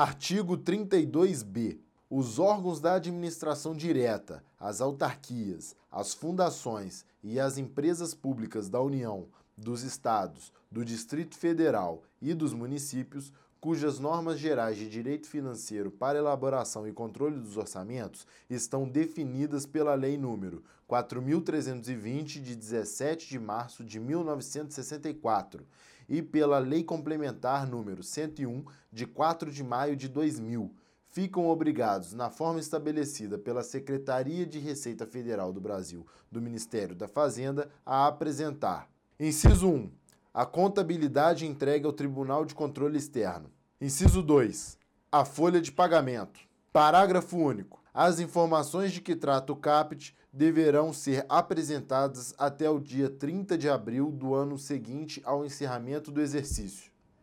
Artigo 32b. Os órgãos da administração direta, as autarquias, as fundações e as empresas públicas da União, dos Estados, do Distrito Federal e dos municípios, cujas normas gerais de direito financeiro para elaboração e controle dos orçamentos estão definidas pela Lei nº 4320 de 17 de março de 1964 e pela Lei complementar número 101 de 4 de maio de 2000 ficam obrigados, na forma estabelecida pela Secretaria de Receita Federal do Brasil do Ministério da Fazenda, a apresentar. Inciso 1. A contabilidade entregue ao Tribunal de Controle Externo. Inciso 2. A folha de pagamento. Parágrafo único. As informações de que trata o CAPT deverão ser apresentadas até o dia 30 de abril do ano seguinte ao encerramento do exercício.